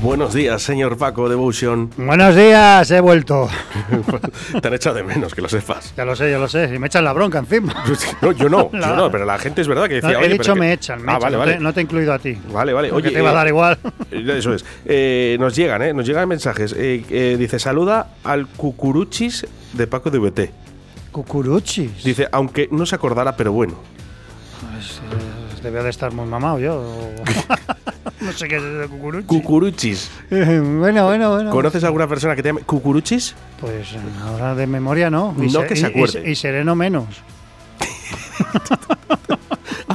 Buenos días, señor Paco Devotion. Buenos días, he vuelto. Te han echado de menos, que lo sepas. Ya lo sé, ya lo sé. Y me echan la bronca encima. No, yo no, yo no, pero la gente es verdad que decía. No, "Oye, he pero dicho que-". me echan, me ah, echan. vale, no, vale. Te, no te he incluido a ti. Vale, vale. Oye, te va a eh, dar igual. eh, Eso es. Eh, nos llegan, ¿eh? Nos llegan mensajes. Eh, eh, dice, saluda al cucuruchis de Paco de VT. Cucuruchis. Dice, aunque no se acordara, pero bueno. Pues, eh, debía de estar muy mamado yo. no sé qué es de cucuruchis. Cucuruchis. bueno, bueno, bueno. ¿Conoces a alguna persona que te llame cucuruchis? Pues ahora de memoria no. No que se y- acuerde. Y, y sereno menos.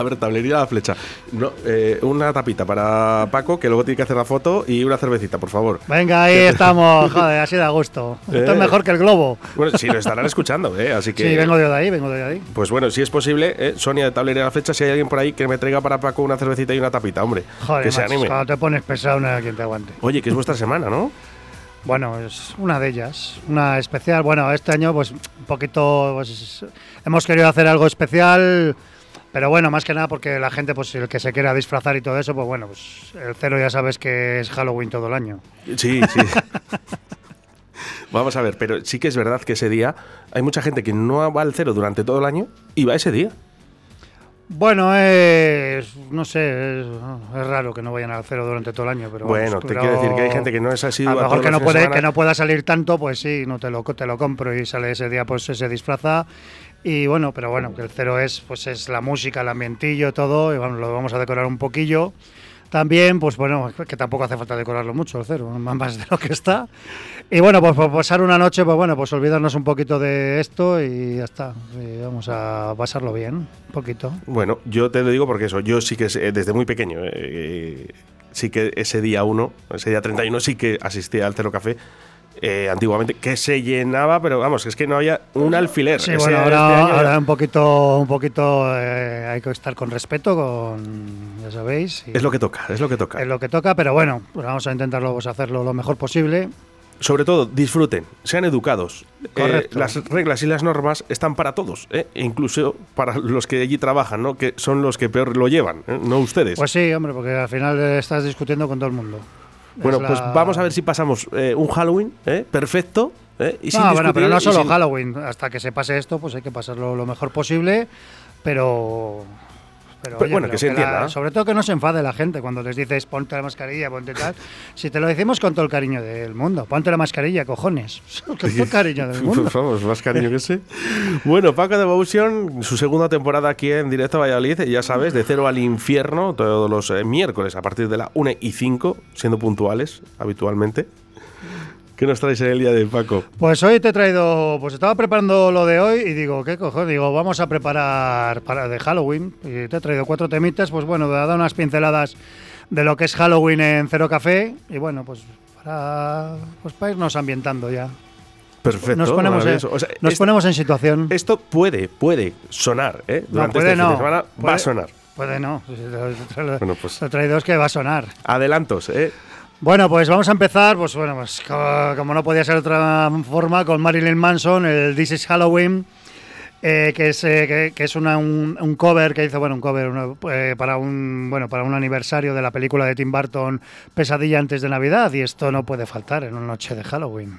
A ver, tablería a la flecha. No, eh, una tapita para Paco, que luego tiene que hacer la foto, y una cervecita, por favor. Venga, ahí estamos. Joder, así da gusto. Esto Eh. es mejor que el globo. Bueno, si lo estarán escuchando, ¿eh? Así que. Sí, vengo de ahí, vengo de ahí. Pues bueno, si es posible, eh, Sonia de Tablería a la Flecha, si hay alguien por ahí que me traiga para Paco una cervecita y una tapita, hombre. Joder, que se anime. cuando te pones pesado no hay quien te aguante. Oye, que es vuestra semana, ¿no? Bueno, es una de ellas, una especial. Bueno, este año pues un poquito pues, hemos querido hacer algo especial, pero bueno, más que nada porque la gente pues el que se quiera disfrazar y todo eso, pues bueno, pues el cero ya sabes que es Halloween todo el año. Sí, sí. Vamos a ver, pero sí que es verdad que ese día hay mucha gente que no va al cero durante todo el año y va ese día. Bueno, es no sé, es, es raro que no vayan al cero durante todo el año, pero bueno, vamos, te pero quiero decir que hay gente que no es así. a lo mejor que no puede que no pueda salir tanto, pues sí, no te lo te lo compro y sale ese día pues se disfraza y bueno, pero bueno, que el cero es pues es la música, el ambientillo, todo y lo vamos a decorar un poquillo. También, pues bueno, que tampoco hace falta decorarlo mucho el cero, más de lo que está. Y bueno, pues por pasar una noche, pues bueno, pues olvidarnos un poquito de esto y ya está. Y vamos a pasarlo bien, un poquito. Bueno, yo te lo digo porque eso, yo sí que desde muy pequeño, eh, sí que ese día 1, ese día 31, sí que asistía al Cero Café. Eh, antiguamente, que se llenaba, pero vamos, es que no había un alfiler. Sí, bueno, este ahora, ahora un poquito, un poquito eh, hay que estar con respeto, con, ya sabéis. y Es lo que toca, es lo que toca. es lo que toca, pero bueno, pues vamos a intentarlo pues, hacerlo lo mejor posible. Sobre todo, disfruten, sean educados. Eh, las reglas y las normas están para todos, e incluso para los que allí trabajan, ¿no? que son los que peor lo llevan, no ustedes. Pues sí, hombre, porque al final estás discutiendo con todo el mundo. Bueno, Es pues vamos a ver si pasamos eh, un Halloween ¿eh? perfecto. ¿eh? Y No, bueno, pero no solo sin- Halloween. Hasta que se pase esto, pues hay que pasarlo lo mejor posible, pero... Pero, Pero bueno, que se entienda. sobre todo que no se enfade la gente cuando les dices ponte la mascarilla, ponte tal. si te lo decimos con todo el cariño del mundo, ponte la mascarilla, cojones. con todo el cariño del mundo. Vamos, más cariño que sé. Bueno, Paco Devotion, su segunda temporada aquí en Directo a Valladolid, ya sabes, de cero al infierno, todos los eh, miércoles a partir de la 1 y 5, siendo puntuales habitualmente. ¿Qué nos traes en el día de Paco? Pues hoy te he traído, pues estaba preparando lo de hoy y digo, ¿qué cojones? Digo, vamos a preparar para de Halloween y te he traído cuatro temitas, pues bueno, te he dado unas pinceladas de lo que es Halloween en Cero Café y bueno, pues para, pues para irnos ambientando ya. Perfecto. nos ponemos, en. O sea, nos ponemos en situación. Esto puede, puede sonar, ¿eh? no, Durante puede este fin no. de semana va Puede- a sonar. Puede no. Bueno, pues- lo he traído es que va a sonar. Adelantos, ¿eh? Bueno, pues vamos a empezar, pues bueno, pues como, no podía ser de otra forma, con Marilyn Manson, el This is Halloween, eh, que es, eh, que, es una- un, cover que hizo, bueno, un cover eh, para un bueno para un aniversario de la película de Tim Burton, Pesadilla antes de Navidad, y esto no puede faltar en una noche de Halloween.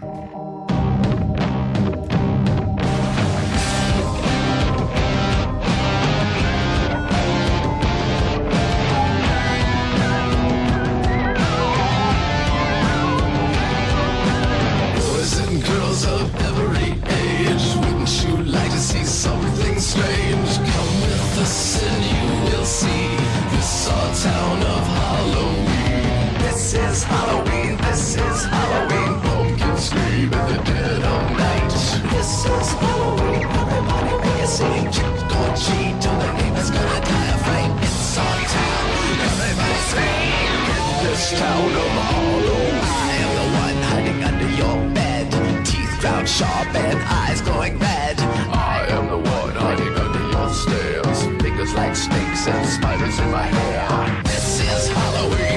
This is Halloween, this is Halloween. Pumpkins scream in the dead of night. This is Halloween, everybody make a scene. Trick or treat, till the neighbor's gonna die of fright. It's our town, everybody scream. In this town of Halloween. I am the one hiding under your bed. Teeth ground sharp and eyes glowing red. I am the one hiding under your stairs. Fingers like snakes and spiders in my hair. This is Halloween.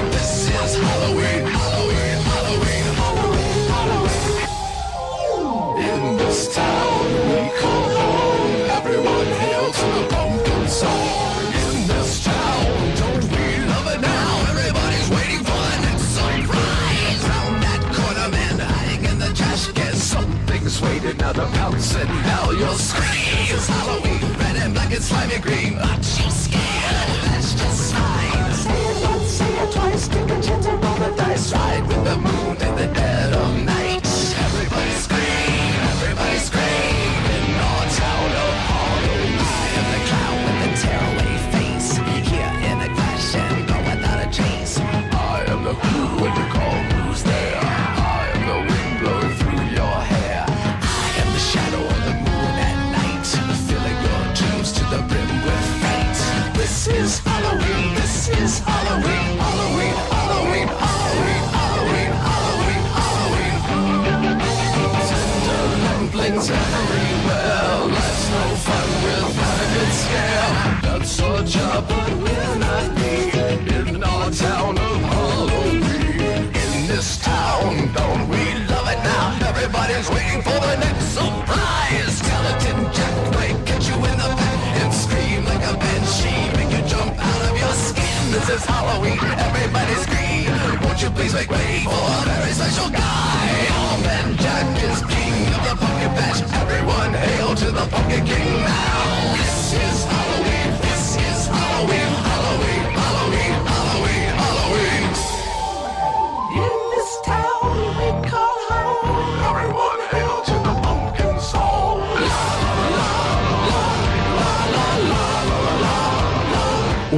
Is Halloween. Halloween. Halloween. Halloween. Halloween. In this town we call home. Everyone hail to the pumpkin song. In this town, don't now? Everybody's waiting for. Round that corner, man, hiding in the trash can. Something's waiting and now you'll scream. It's Halloween, red and black and slimy green. Aren't you scared? That's just fine. Say it once, say it twice shine with the moon and the This is Halloween. Everybody scream. Won't you please make way for a very special guy? Almond Jack is king of the pumpkin patch. Everyone hail to the pumpkin king now. This is Halloween.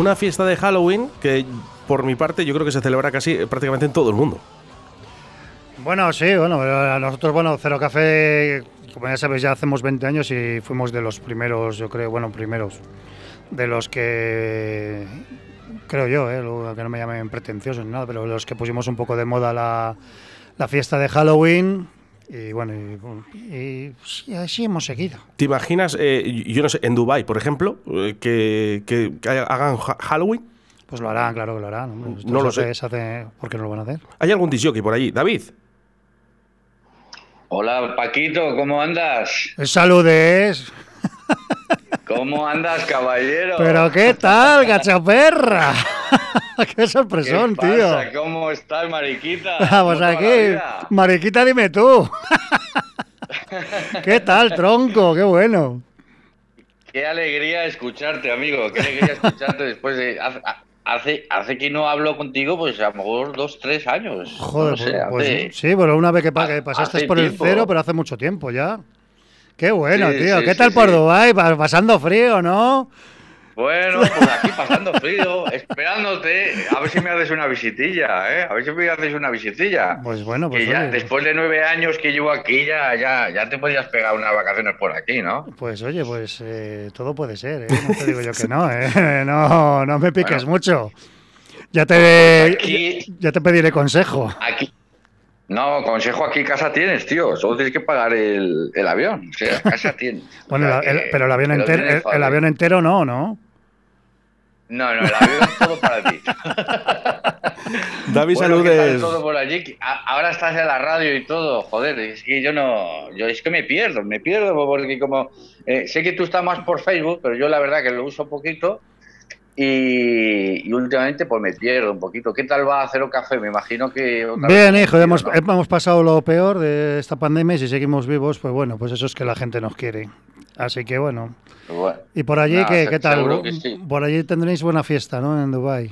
Una fiesta de Halloween que, por mi parte, yo creo que se celebra casi prácticamente en todo el mundo. Bueno, sí, bueno, nosotros, bueno, Cero Café, como ya sabéis, ya hacemos 20 años y fuimos de los primeros, yo creo, bueno, primeros, de los que, creo yo, eh, que no me llamen pretenciosos ni nada, pero los que pusimos un poco de moda la, la fiesta de Halloween y bueno, y, y- y así hemos seguido. ¿Te imaginas, eh, yo no sé, en Dubai, por ejemplo, eh, que, que- que hagan ha- Halloween? Pues lo harán, claro que lo harán. hombre. No lo sé. hace- se hace- ¿Por qué no lo van a hacer? ¿Hay algún disjockey por allí? David. Hola Paquito, ¿cómo andas? Saludes. ¿Cómo andas, caballero? Pero qué tal, gachaperra. qué sorpresón, ¿Qué tío. pasa? ¿Cómo estás, mariquita? Vamos ¿Cómo te va la aquí. Mariquita, dime tú. ¿Qué tal, tronco? Qué bueno. Qué alegría escucharte, amigo. Qué alegría escucharte después de... hace- Hace, que no hablo contigo, pues a lo mejor dos, tres años. Joder, No sé, pues, pues hace- sí, bueno, una vez que, pasaste por el tiempo. cero, pero hace mucho tiempo ya. Qué bueno, Sí, tío. sí, ¿Qué sí, tal por. Dubái? Pa- Pasando frío, ¿no? Bueno, pues aquí pasando frío, esperándote. A ver si me haces una visitilla, ¿eh? A ver si me haces una visitilla. Pues bueno, pues que ya, oye. después de nueve años que llevo aquí, ya, ya, ya te podías pegar unas vacaciones por aquí, ¿no? Pues oye, pues eh, todo puede ser, ¿eh? No te digo yo que no, ¿eh? No, no me piques Bueno. mucho. Ya te, Aquí- ya te pediré consejo. Aquí. No, consejo aquí casa tienes, tío. Solo tienes que pagar el, el avión. O sea, casa tienes. O Bueno, sea, el- el- que- pero el avión, entero, el, avión entero no, ¿no? No, no, el avión es todo para ti. David, Bueno, ¿qué tal saludes. todo por allí? Ahora estás en la radio y todo, joder, es que yo no, yo es que me pierdo, me pierdo porque como eh, sé que tú estás más por Facebook, pero yo la verdad que lo uso poquito y, y últimamente pues me pierdo un poquito. ¿Qué tal va a Cero Café? Me imagino que otra Bien, hijo, hemos, ¿no? hemos pasado lo peor de esta pandemia y si seguimos vivos, pues bueno, pues eso es que la gente nos quiere. Así que bueno. Bueno, ¿Y por allí Nah, qué, tal? que sí. Por allí tendréis buena fiesta, ¿no? En Dubai.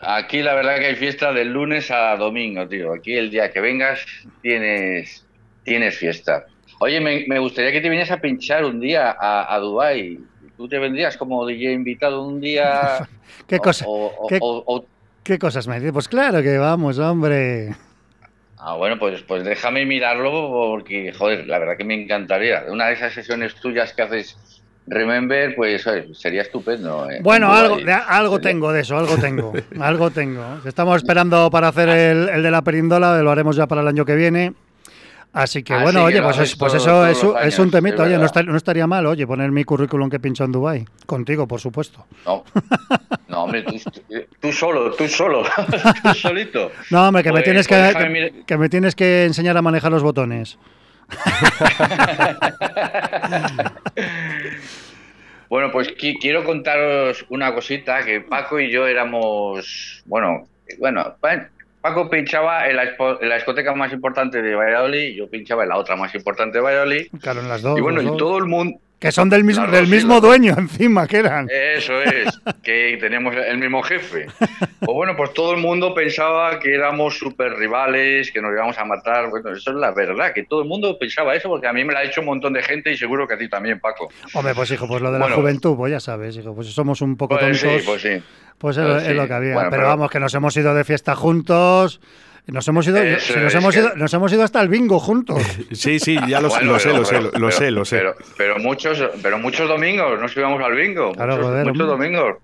Aquí la verdad que hay fiesta del lunes a domingo, tío. Aquí el día que vengas tienes, tienes fiesta. Oye, me, me gustaría que te vinieras a pinchar un día a, a Dubái. ¿Tú te vendrías como DJ invitado un día? ¿Qué O- cosa? o- o- qué- ¿Qué cosas me dices? Pues claro que vamos, hombre. Ah, bueno, pues, pues déjame mirarlo porque, joder, la verdad que me encantaría. Una de esas sesiones tuyas que haces Remember, pues oye, sería estupendo. eh, Bueno, en algo, de- algo tengo de eso, algo tengo, algo tengo. Estamos esperando para hacer el, el de la perindola, lo haremos ya para el año que viene. Así que bueno, que oye, pues, es- pues eso es, un- es es oye, no, está- no estaría mal, oye, poner mi currículum que pincho en Dubai contigo, por supuesto. No, no hombre, tú, tú solo, tú solo, tú solito. No, hombre, que me Pues- tienes pues que, déjame que, me tienes que enseñar a manejar los botones. Bueno, pues qui- quiero contaros una cosita, que Paco y yo éramos, bueno, bueno, Paco pinchaba en la, en la discoteca más importante de Valladolid, yo pinchaba en la otra más importante de Valladolid, Claro, en las dos. y bueno, y todo el mundo, Que son del mismo, Las del sí, mismo dueño encima, que eran. Eso es, que tenemos el mismo jefe. Pues bueno, pues todo el mundo pensaba que éramos súper rivales, que nos íbamos a matar. Bueno, eso es la verdad, que todo el mundo pensaba eso, porque a mí me lo ha hecho un montón de gente y seguro que a ti también, Paco. Hombre, pues hijo, pues lo de la Bueno. juventud, pues ya sabes, hijo, pues somos un poco Pues sí, tontos. pues sí. Pues es, Pues es lo sí. que había. Bueno, pero, pero- vamos, que nos hemos ido de fiesta juntos. Nos hemos ido, si nos, hemos que- ido, nos hemos ido hasta el bingo juntos. Sí, sí, ya lo, Bueno, lo sé, pero- lo sé, pero- lo, pero- sé, lo sé. Pero, pero muchos, pero muchos domingos nos íbamos al bingo. Claro, muchos, joder, muchos domingos.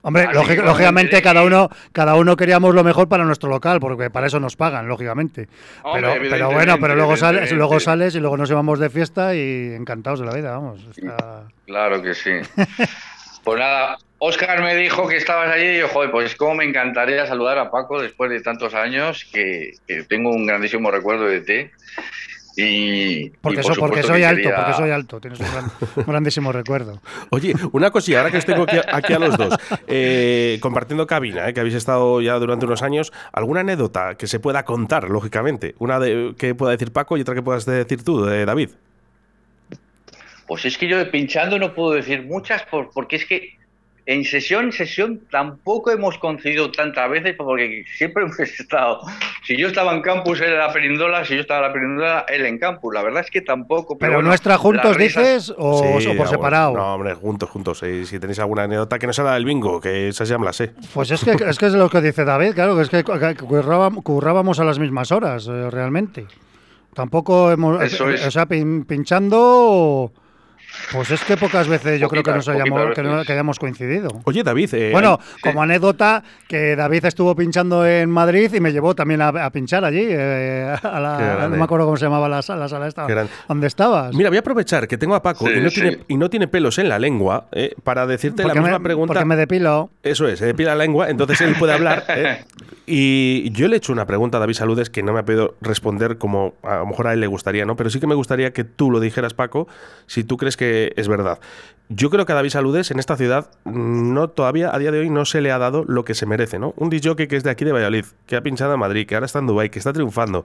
Hombre, Así lógic- que, lógicamente bueno, cada uno, cada uno queríamos lo mejor para nuestro local, porque para eso nos pagan, lógicamente. Hombre, pero, pero bueno, pero luego sales, luego sales y luego nos llevamos de fiesta y encantados de la vida, vamos. está- Claro que sí. Pues nada, Oscar me dijo que estabas allí y yo, joder, pues cómo me encantaría saludar a Paco después de tantos años, que, que tengo un grandísimo recuerdo de ti. Y, Porque, y por so- porque supuesto soy alto, quería- porque soy alto, tienes un, gran- un grandísimo recuerdo. Oye, una cosilla, ahora que os tengo aquí, aquí a los dos, eh, compartiendo cabina, eh, que habéis estado ya durante unos años, ¿alguna anécdota que se pueda contar, lógicamente? Una de, que pueda decir Paco y otra que puedas decir tú, de David. Pues es que yo pinchando no puedo decir muchas por- porque es que en sesión sesión tampoco hemos coincidido tantas veces porque siempre hemos estado. Si yo estaba en campus, él en la perindola, si yo estaba en la perindola, él en campus. La verdad es que tampoco. ¿Pero bueno, nuestra juntos risas- dices o, Sí, o por ah, separado? bueno, No, hombre, juntos, juntos. eh, si tenéis alguna anécdota que no sea la del bingo, que esa ya me la sé. Pues es que, es que es lo que dice David, claro, que es que cu- que currábam- currábamos a las mismas horas, eh, realmente. Tampoco hemos. Eso eh, es. O sea, pin- pinchando. Pues es que pocas veces yo creo que nos hayamos, que, no- que hayamos coincidido. Oye, David. eh, Bueno, sí. como anécdota, que David estuvo pinchando en Madrid y me llevó también a, a pinchar allí. eh, a la- no me acuerdo cómo se llamaba la, sala- la sala esta. ¿Dónde estabas? Mira, voy a aprovechar que tengo a Paco Sí, y, no sí. tiene, y no tiene pelos en la lengua eh, para decirte la misma me, pregunta. porque me depilo. Eso es, se depila la lengua, entonces él puede hablar. ¿eh? Y yo le he hecho una pregunta a David Saludes que no me ha podido responder como a lo mejor a él le gustaría, ¿no? Pero sí que me gustaría que tú lo dijeras, Paco, si tú crees que es verdad. Yo creo que a David Saludes en esta ciudad no todavía a día de hoy no se le ha dado lo que se merece, ¿no? Un DJ que es de aquí de Valladolid, que ha pinchado en Madrid, que ahora está en Dubái, que está triunfando.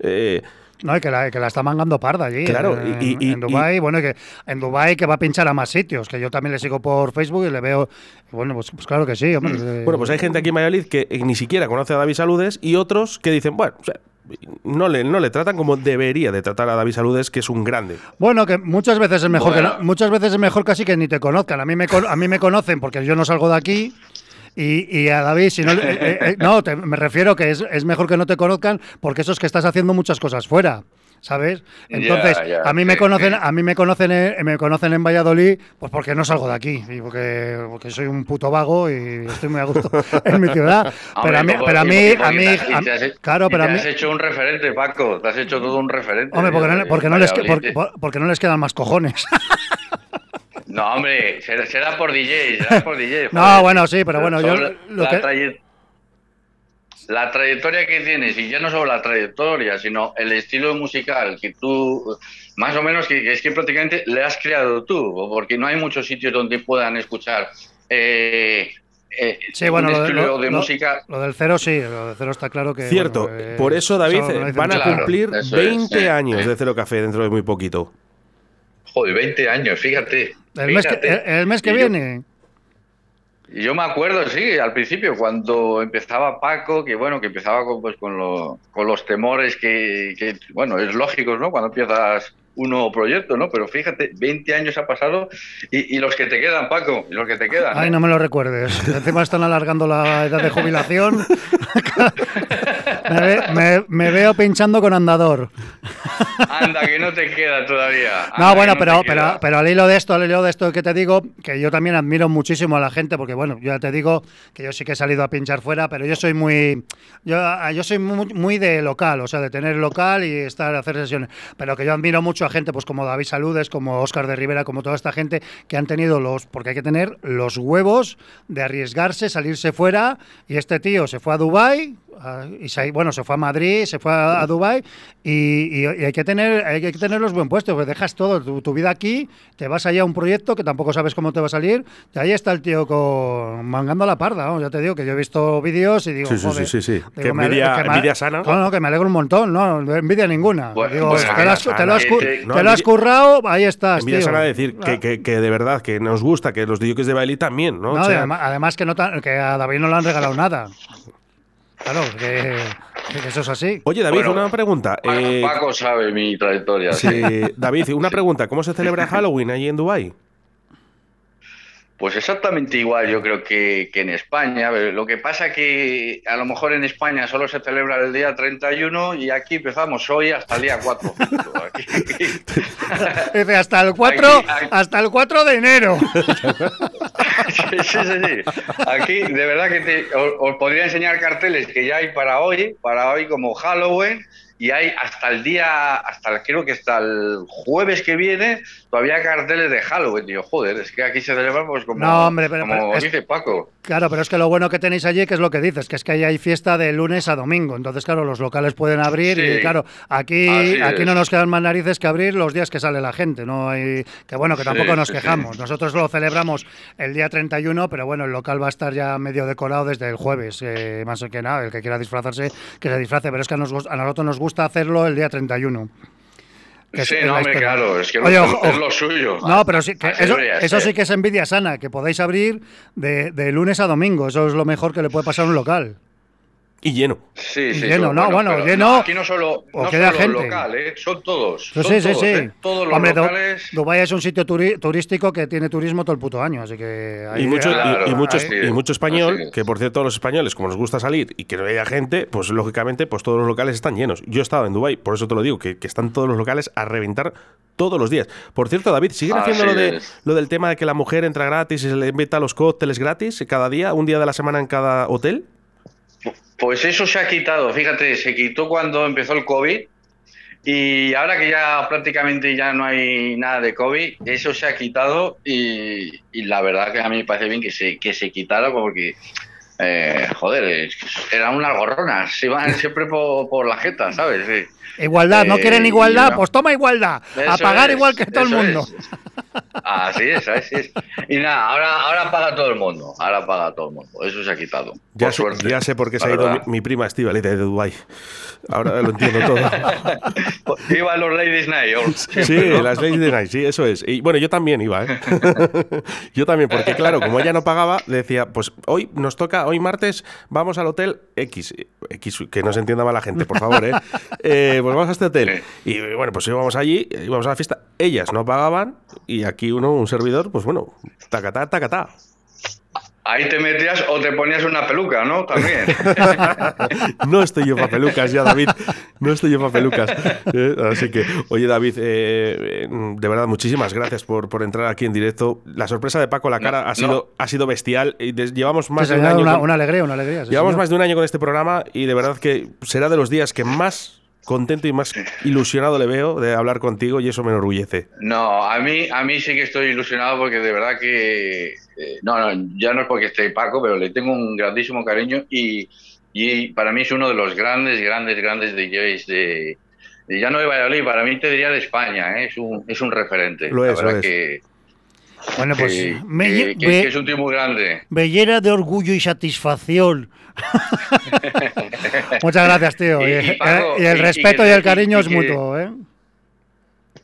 Eh, No, y que la, que la está mangando parda allí. Claro, en, y- y- en Dubái, bueno, y que en Dubái que va a pinchar a más sitios, que yo también le sigo por Facebook y le veo. Bueno, pues, pues claro que sí, hombre. eh, Bueno, pues hay gente aquí en Valladolid que eh, ni siquiera conoce a David Saludes y otros que dicen, bueno, o sea, no le, no le tratan como debería de tratar a David Saludes, que es un grande. Bueno, que muchas veces es mejor Bueno. que no- muchas veces es mejor casi que ni te conozcan. A mí me con- a mí me conocen porque yo no salgo de aquí. Y, y a David, si no, le- eh, eh, eh, no, te- me refiero que es, es mejor que no te conozcan porque eso es que estás haciendo muchas cosas fuera, ¿sabes? Entonces, a mí me conocen, a mí me conocen, en, me conocen en Valladolid, pues porque no salgo de aquí y porque, porque soy un puto vago y estoy muy a gusto en mi ciudad. Pero a mí, pero a mí, a mí, claro, pero a mí, has hecho un referente, Paco. Te has hecho todo un referente. hombre, porque no, porque no les, porque, porque no les quedan más cojones. No, hombre, será, por DJ, será por DJ. No, bueno, sí, pero bueno, yo lo la, que- la trayectoria que tienes, y ya no solo la trayectoria, sino el estilo musical que tú, más o menos, que, que es que prácticamente le has creado tú, porque no hay muchos sitios donde puedan escuchar eh, eh, Sí, bueno, un lo, de- estilo lo- de lo- música. lo del cero sí, lo del cero está claro que. Cierto, bueno, eh, por eso, David, eso dice van a Claro, cumplir es, 20 sí. años de Cero Café dentro de muy poquito. Joder, 20 años, fíjate. El mes que, el, el mes que yo- viene. Y yo me acuerdo, sí, al principio, cuando empezaba Paco, que bueno, que empezaba con, pues, con, lo- con los temores que, que, bueno, es lógico, ¿no? Cuando empiezas un nuevo proyecto, ¿no? Pero fíjate, 20 años ha pasado y, y los que te quedan, Paco, y los que te quedan. Ay, ¿eh? no me lo recuerdes. Encima están alargando la edad de jubilación. me, ve- me- me veo pinchando con andador. Anda, que no te queda todavía. No, Anda, bueno, que pero, pero, pero al hilo de esto, al hilo de esto que te digo, que yo también admiro muchísimo a la gente, porque bueno, yo ya te digo que yo sí que he salido a pinchar fuera, pero yo soy muy, yo, yo soy muy, muy de local, o sea, de tener local y estar a hacer sesiones. Pero que yo admiro mucho a gente, pues como David Saludes, como Óscar de Rivera, como toda esta gente que han tenido los, porque hay que tener los huevos de arriesgarse, salirse fuera, y este tío se fue a Dubai y se, bueno, se fue a Madrid, se fue a, a Dubai y, y- y hay que tener hay que tener los buen puestos, porque dejas todo, tu, tu vida aquí, te vas allá a un proyecto que tampoco sabes cómo te va a salir, y ahí está el tío con mangando la parda, ¿no? ya te digo que yo he visto vídeos y digo, Sí, sí, joder, sí, sí, sí. digo, Que me envidia- que me- envidia sana. No, no, que me alegro un montón, no, envidia ninguna. Bueno, Digo, bueno, te, lo has, te lo has envidia cu- sana, te no, lo has envidia- currado, ahí estás, Envidia tío. sana decir Ah. que, que, que de verdad que nos gusta, que los DJs de baile también, ¿no? No, O y sea, además, además que, no tan- que a David no le han regalado nada. Claro, que, que eso es así. Oye, David, Bueno, una pregunta. Paco, eh, Paco sabe mi trayectoria. sí, David, una pregunta. ¿Cómo se celebra Halloween allí en Dubai? Pues exactamente igual, yo creo que, que en España. Lo que pasa que a lo mejor en España solo se celebra el día 31 y aquí empezamos hoy hasta el día 4. Aquí- Dice, hasta el 4, Aquí- aquí- hasta el 4 de enero. sí, sí, sí, sí. Aquí, de verdad que te- os, os podría enseñar carteles que ya hay para hoy, para hoy como Halloween, y hay hasta el día, hasta el- creo que hasta el jueves que viene, todavía carteles de Halloween. Digo, joder, es que aquí se celebra pues como, No, hombre, pero- como pero es- dice Paco. Claro, pero es que lo bueno que tenéis allí, que es lo que dices, que es que ahí hay fiesta de lunes a domingo. Entonces, claro, los locales pueden abrir y Sí. claro, aquí, aquí no nos quedan más narices que abrir los días que sale la gente. No hay que bueno, que Sí, tampoco nos sí. quejamos. Nosotros lo celebramos el día 31, pero bueno, el local va a estar ya medio decorado desde el jueves. eh, más que nada, el que quiera disfrazarse, que se disfrace. Pero es que a, nos- a nosotros nos gusta hacerlo el día 31. Que Sí, no, historia. claro, es que Oye, es, ojo, es lo suyo. No, pero sí, que Así eso, eso sí que es envidia sana, que podáis abrir de, de lunes a domingo. Eso es lo mejor que le puede pasar a un local. Y lleno. Sí, Y sí, lleno, sí, no, bueno, pero lleno, aquí no solo, o no queda solo gente. local, ¿eh? son todos. Sí, son sí, sí, todos, sí. ¿eh? Todos los Hombre, locales. Dubái es un sitio turi- turístico que tiene turismo todo el puto año, así que... ahí- Y mucho, y- Claro, y, mucho, así es, y mucho español, es. que por cierto los españoles, como nos gusta salir y que no haya gente, pues lógicamente pues todos los locales están llenos. Yo he estado en Dubai, por eso te lo digo, que, que están todos los locales a reventar todos los días. Por cierto, David, ¿siguen Así haciendo lo, de, es. lo del tema de que la mujer entra gratis y se le invita a los cócteles gratis cada día, un día de la semana en cada hotel? Pues eso se ha quitado, fíjate, se quitó cuando empezó el COVID y ahora que ya prácticamente ya no hay nada de COVID, eso se ha quitado y, y la verdad que a mí me parece bien que se, que se quitara porque, eh, joder, eran unas gorronas, se iban siempre por, por la jeta, ¿sabes? Sí. Igualdad, ¿no Eh, quieren y igualdad? no. Pues toma igualdad. a pagar es, igual que todo el mundo. es. Así es, así es. Y nada, ahora, ahora paga todo el mundo, ahora paga todo el mundo, eso se ha quitado. Ya, sé, ya sé por qué se ha ido mi, prima Estivali de Dubai. Ahora lo entiendo todo. Iba a los Ladies Night. Sí, las de Night, sí, eso es. Y bueno, yo también iba, ¿eh? yo también, porque claro, como ella no pagaba, decía, pues hoy nos toca, hoy martes, vamos al hotel X. X, que no se entienda mal la gente, por favor, ¿eh? Eh, pues vamos a este hotel. Y bueno, pues íbamos allí, íbamos a la fiesta. Ellas no pagaban y aquí uno, un servidor, pues bueno, tacatá, tacatá. Ahí te metías o te ponías una peluca, ¿no? También. No estoy yo para pelucas ya, David. No estoy yo para pelucas. Eh, Así que, oye, David, eh, eh, de verdad, muchísimas gracias por, por entrar aquí en directo. La sorpresa de Paco la cara No, ha, sido, ha sido bestial. Y llevamos más de un año. una, con- una alegría, una alegría. sí, llevamos señor. más de un año con este programa y de verdad que será de los días que más contento y más ilusionado le veo de hablar contigo y eso me enorgullece. No, a mí, a mí sí que estoy ilusionado porque de verdad que. Eh, no, no, ya no es porque esté Paco, pero le tengo un grandísimo cariño y, y para mí es uno de los grandes, grandes, grandes DJs de. de ya no de Valladolid, para mí te diría de España, ¿eh? es, un, es un referente. Lo La es, lo verdad es. que, Bueno, pues que- me que- lle- que- ve- que es un tío muy grande. me llena de orgullo y satisfacción. Muchas gracias, tío. Y- Y, y, Paco, y el respeto y, el cariño y- es mutuo, ¿eh?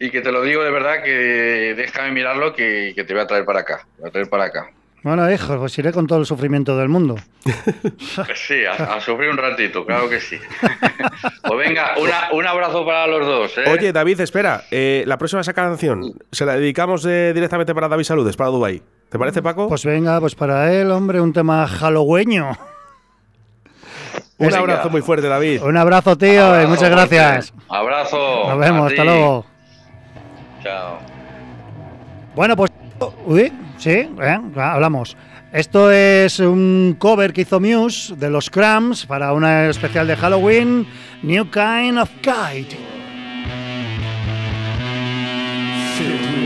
Y que te lo digo de verdad que déjame mirarlo que, que te voy a traer para acá. Te voy a traer para acá. Bueno, hijo, pues iré con todo el sufrimiento del mundo. Pues Sí, a, a sufrir un ratito, claro que sí. pues venga, una- un abrazo para los dos. ¿eh? Oye, David, espera. eh, la próxima esa canción se la dedicamos eh, directamente para David Saludes, para Dubai. ¿Te parece, Paco? Pues venga, pues para él, hombre, un tema halloweño. Un Venga. abrazo muy fuerte, David. Un abrazo, tío, y muchas gracias. Abrazo. Nos vemos, hasta luego. Chao. Bueno, pues. Uy, sí, eh, hablamos. Esto es un cover que hizo Muse de los Cramps para una especial de Halloween, New Kind of Guide. filled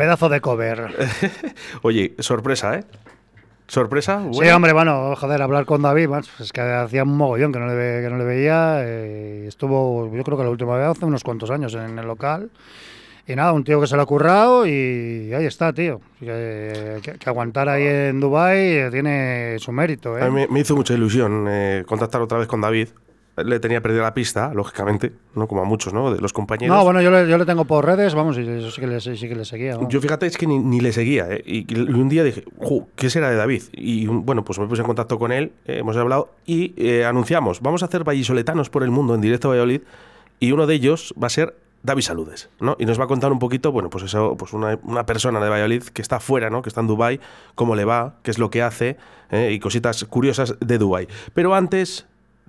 Pedazo de cover. Oye, sorpresa, ¿eh? ¿Sorpresa? Sí, Buena. hombre, bueno, joder, hablar con David, es que hacía un mogollón que no le, ve- que no le veía. eh, estuvo, yo creo que la última vez hace unos cuantos años en el local. Y nada, un tío que se lo ha currado y ahí está, tío. Que, que- que aguantar ahí en Dubai tiene su mérito, ¿eh? A mí me, me hizo mucha ilusión eh, contactar otra vez con David. Le tenía perdida la pista, lógicamente, ¿no? Como a muchos, ¿no? De los compañeros. No, bueno, yo le, yo le tengo por redes, vamos, y eso sí que le, sí que le seguía. Yo fíjate, es que ni, ni le seguía, ¿eh? Y, y un día dije, "Ju, ¿qué será de David? Y bueno, pues me puse en contacto con él, eh, hemos hablado y eh, anunciamos, vamos a hacer vallisoletanos por el mundo en directo a Valladolid y uno de ellos va a ser David Saludes, ¿no? Y nos va a contar un poquito, bueno, pues eso, pues una, una persona de Valladolid que está fuera, ¿no? Que está en Dubai, cómo le va, qué es lo que hace eh, y cositas curiosas de Dubai. Pero antes,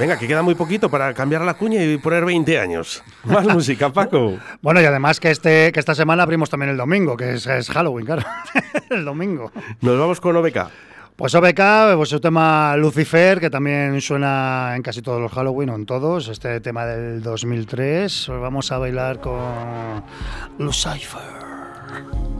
Venga, que queda muy poquito para cambiar la cuña y poner 20 años. Más música, Paco. Bueno, y además que, este, que esta semana abrimos también el domingo, que es, es Halloween, claro. el domingo. Nos vamos con OBK. Pues OBK, pues su tema Lucifer, que también suena en casi todos los Halloween, o en todos, este tema del 2003. Pues Vamos a bailar con. Lucifer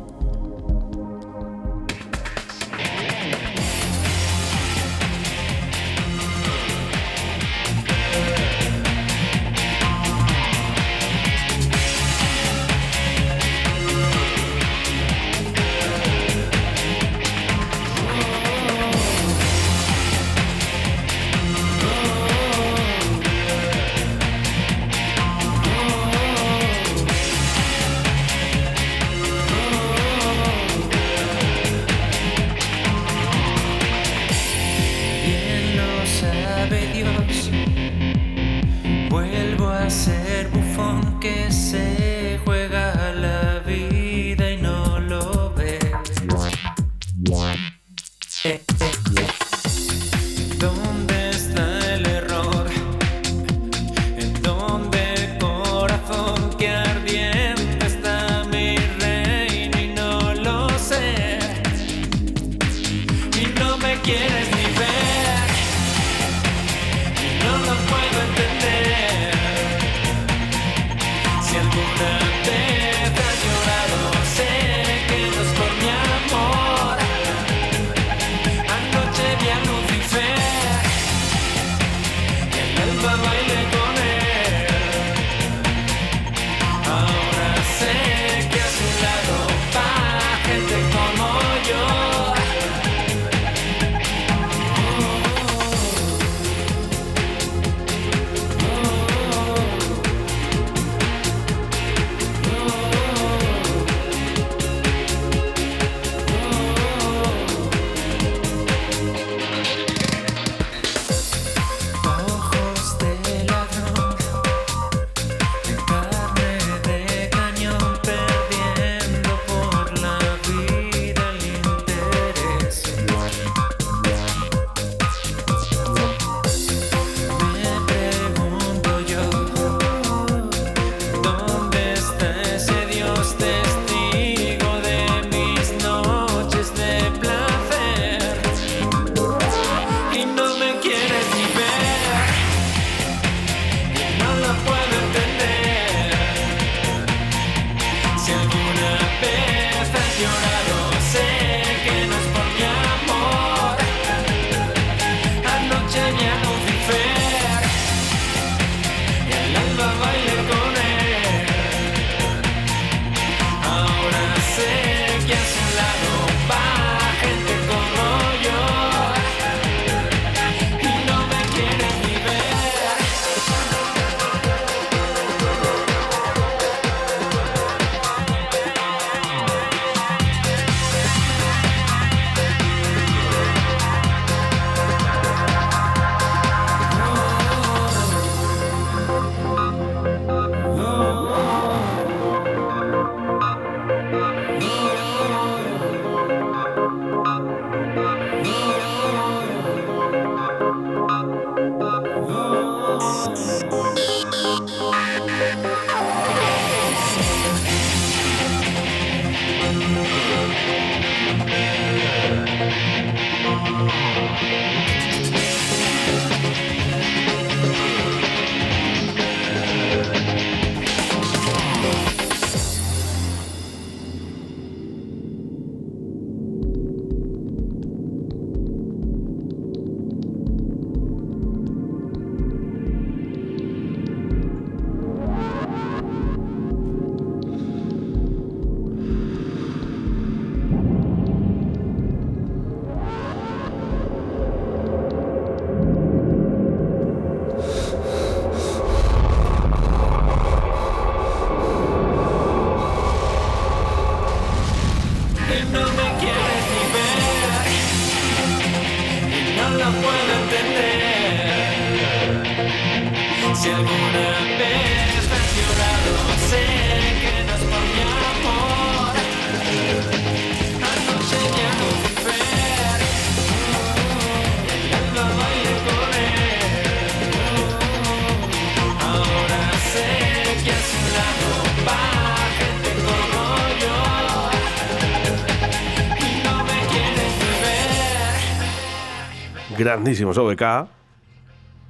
Grandísimos OBK.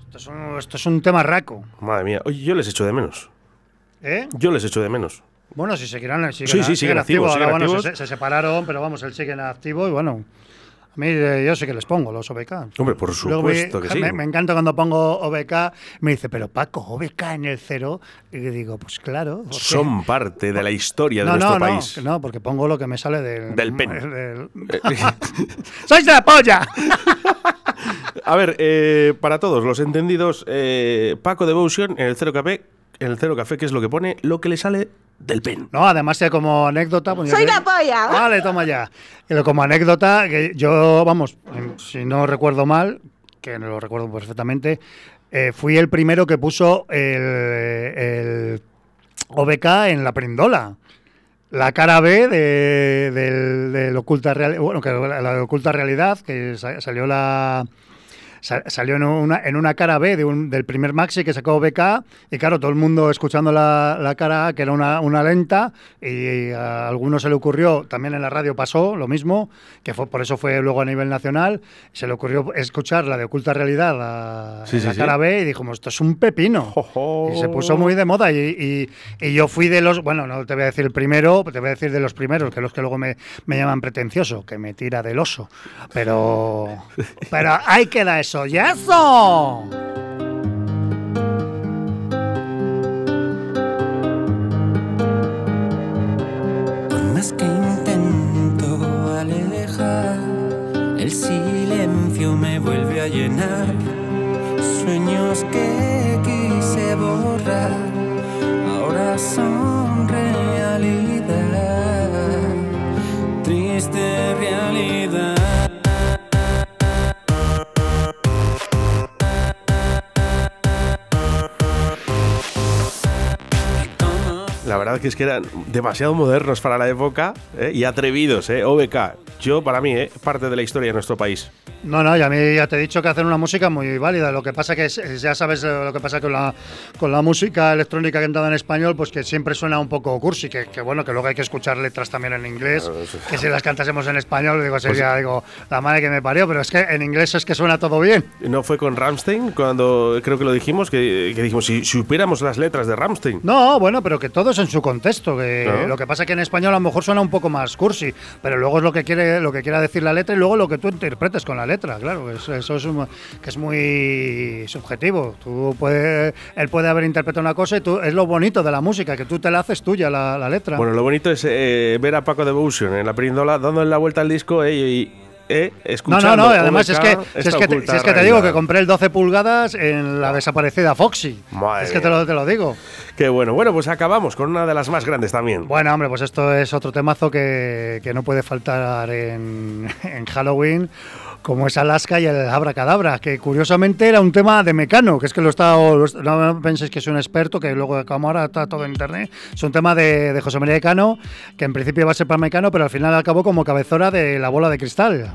Esto es un, esto es un tema raco. Madre mía. Oye, yo les echo de menos. ¿Eh? Yo les echo de menos. Bueno, si seguirán, siguen, Sí, sí, siguen activos, Ahora, siguen bueno, activos. Se, se separaron, pero vamos, él sigue en activo y bueno. A mí eh, yo sé que les pongo los OBK. Hombre, por Luego supuesto que sí. Me, me encanta cuando pongo OBK, me dice, pero Paco, OBK en el cero. Y digo, pues claro. Son parte de la historia de no, nuestro no, país. no, no, porque pongo lo que me sale del... Del pen. del- Eh, ¡Sois de la polla! A ver, eh, para todos los entendidos, eh, Paco Devotion en el Cero Café, en el Cero Café, ¿qué es lo que pone? Lo que le sale del pen. No, además eh, como anécdota... pues, ¡Soy yo- la polla! Vale, toma ya. Como anécdota, que yo, vamos, si no recuerdo mal, que no lo recuerdo perfectamente, eh, fui el primero que puso el, el OBK en la prindola. La cara B de, del, del oculta real, bueno, que la, la oculta realidad, que sa- salió la salió en una, en una cara B de un- del primer maxi que sacó BK y claro, todo el mundo escuchando la, la cara A, que era una, una lenta y a alguno se le ocurrió, también en la radio pasó lo mismo, que fue por eso fue luego a nivel nacional, se le ocurrió escuchar la de oculta realidad, la, Sí, sí, la sí. cara B y dijimos, esto es un pepino. Y se puso muy de moda y, y- y yo fui de los, bueno, no te voy a decir el primero, te voy a decir de los primeros, que los que luego me, me llaman pretencioso, que me tira del oso. Pero, pero ahí queda eso, y eso. Por más que intento alejar, el silencio me vuelve a llenar. Sueños que verdad que es que eran demasiado modernos para la época ¿eh? y atrevidos, ¿eh? OBK. Yo, para mí, ¿eh? parte de la historia de nuestro país. No, no, y a mí ya te he dicho que hacen una música muy válida. Lo que pasa que es- ya sabes eh, lo que pasa con la, con la música electrónica cantada en español, pues que siempre suena un poco cursi, que, que bueno, que luego hay que escuchar letras también en inglés, que si las cantásemos en español, digo, sería, digo, la madre que me parió, pero es que en inglés es que suena todo bien. ¿No fue con Ramstein cuando creo que lo dijimos? Que, que dijimos, si supiéramos las letras de Ramstein. No, bueno, pero que todo es en su contexto. Que Claro. Lo que pasa que en español a lo mejor suena un poco más cursi, pero luego es lo que quiere, lo que quiera decir la letra y luego lo que tú interpretes con la letra, claro. Eso, eso es, un- que es muy subjetivo. Tú puede, él puede haber interpretado una cosa y tú, es lo bonito de la música, que tú te la haces tuya la, la letra. Bueno, lo bonito es eh, ver a Paco Devotion en la perindola dándole la vuelta al disco eh, y eh, no, escuchando. no, no, y además es que, si es que, te, si es que te digo que compré el 12 pulgadas en la desaparecida Foxy. Madre es que te lo, te lo digo. Qué bueno. Bueno, pues acabamos con una de las más grandes también. Bueno, hombre, pues esto es otro temazo que, que no puede faltar en, en Halloween, como es Alaska y el Abracadabra, que curiosamente era un tema de Mecano, que es que lo está, no penséis que es un experto, que luego como ahora está todo en internet, es un tema de, de José María de Cano, que en principio iba a ser para Mecano, pero al final acabó como cabezora de la bola de cristal.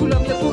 Zum, Colombia,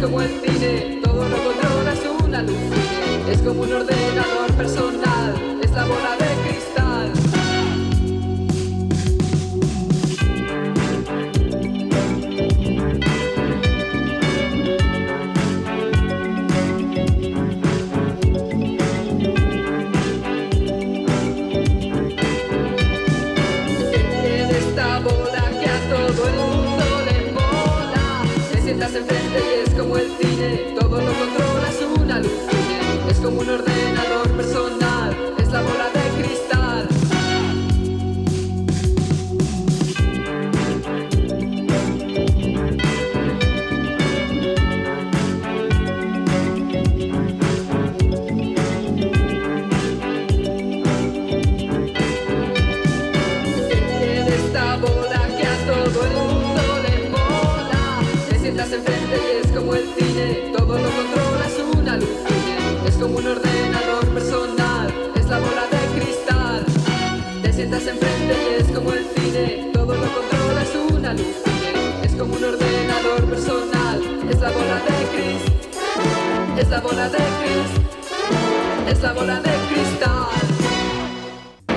como el cine, todo lo controla, es una luz. Es como un ordenador personal, es la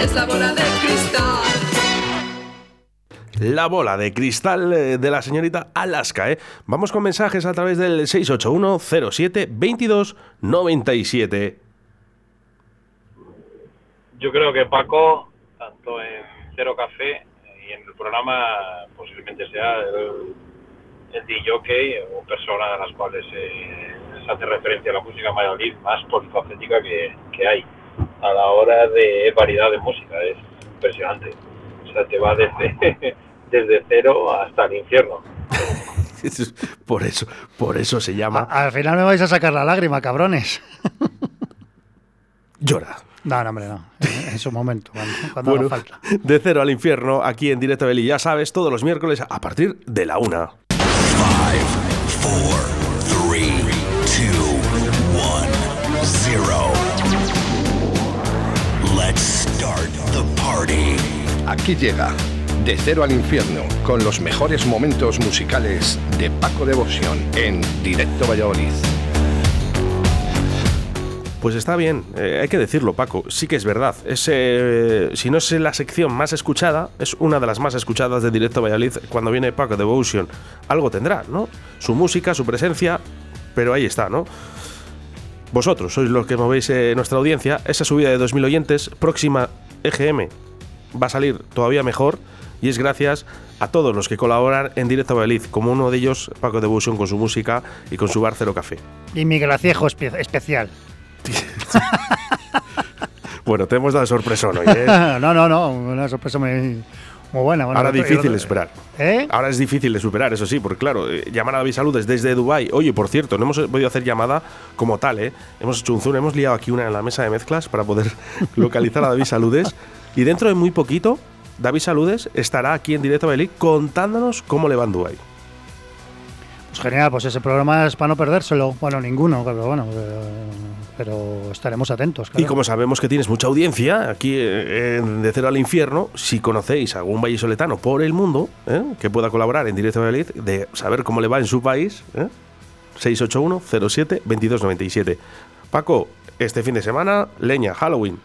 Es la bola de cristal. La bola de cristal eh, de la señorita Alaska, ¿eh? Vamos con mensajes a través del 681 07 22 97. Yo creo que Paco, tanto en Cero Café y en el programa, posiblemente sea el, el DJ o persona a las cuales eh, se hace referencia a la música Valladolid más polifacética que, que hay a la hora de variedad de música. Es impresionante. O sea, te va desde, desde cero hasta el infierno. por eso, por eso se llama Al final me vais a sacar la lágrima, cabrones. Llora. No, no, hombre, no. En, en su momento, cuando, cuando Bueno, haga falta. de cero al infierno, aquí en Directo Belly, ya sabes, todos los miércoles a partir de la una. Five, four, Aquí llega De Cero al Infierno con los mejores momentos musicales de Paco Devoción en Directo Valladolid. Pues está bien, eh, hay que decirlo, Paco. Sí que es verdad. Es, eh, si no es la sección más escuchada, es una de las más escuchadas de Directo Valladolid cuando viene Paco Devotion. Algo tendrá, ¿no? Su música, su presencia, pero ahí está, ¿no? Vosotros sois los que movéis eh, nuestra audiencia. Esa subida de 2.000 oyentes, próxima EGM, va a salir todavía mejor y es gracias a todos los que colaboran en Directo Valladolid, como uno de ellos, Paco Devotion, con su música y con su bar Cero Café. Y Miguel Aciejo espe- especial. Bueno, te hemos dado sorpresón hoy, ¿eh? no, no, no. Una sorpresa muy, muy buena. Bueno, Ahora otro- difícil de superar. ¿Eh? Ahora es difícil de superar, eso sí, porque claro, eh, llamar a David Saludes desde Dubai. Oye, por cierto, no hemos podido hacer llamada como tal, ¿eh? Hemos hecho un zoom, hemos liado aquí una en la mesa de mezclas para poder localizar a David Saludes. Y dentro de muy poquito, David Saludes estará aquí en directo a Belí contándonos cómo le va en Dubai. Pues genial, pues ese programa es para no perdérselo. Bueno, ninguno, pero bueno, eh, pero estaremos atentos. Y claro. como sabemos que tienes mucha audiencia aquí eh, en De Cero al Infierno, si conocéis a algún vallisoletano por el mundo ¿eh? que pueda colaborar en Directo a de saber cómo le va en su país, ¿eh? 681-07-2297. Paco, este fin de semana, leña, Halloween.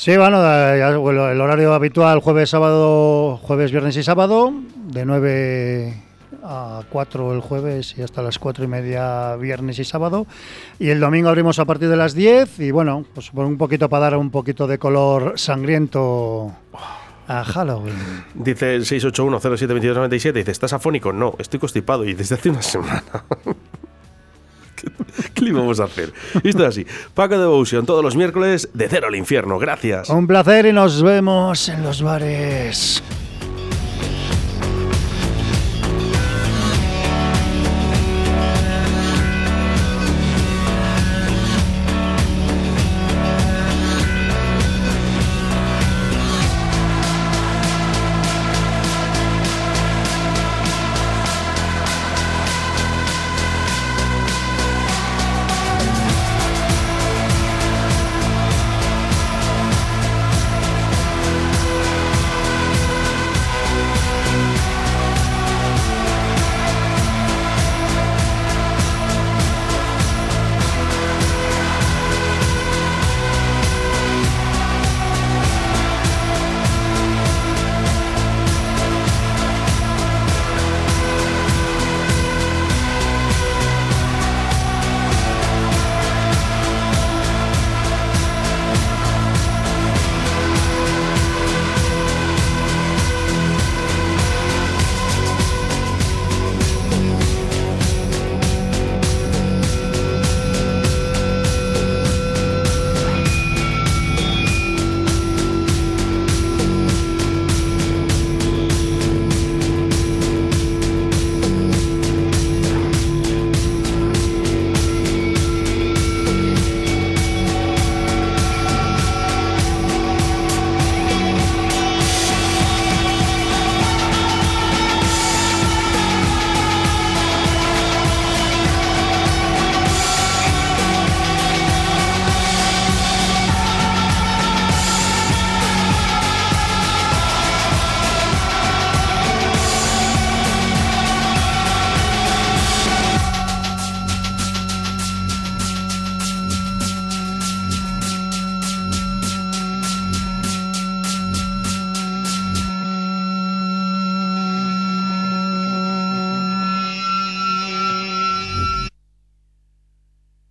Sí, bueno, el horario habitual jueves, sábado, jueves, viernes y sábado, de 9 a 4 el jueves y hasta las 4 y media viernes y sábado. Y el domingo abrimos a partir de las 10 y bueno, pues un poquito para dar un poquito de color sangriento a Halloween. Dice el 681-07-2297, dice, ¿estás afónico? No, estoy constipado y desde hace una semana. ¿Qué, le vamos a hacer? Esto es así. Paco Devotion, todos los miércoles, de cero al infierno. Gracias. Un placer y nos vemos en los bares.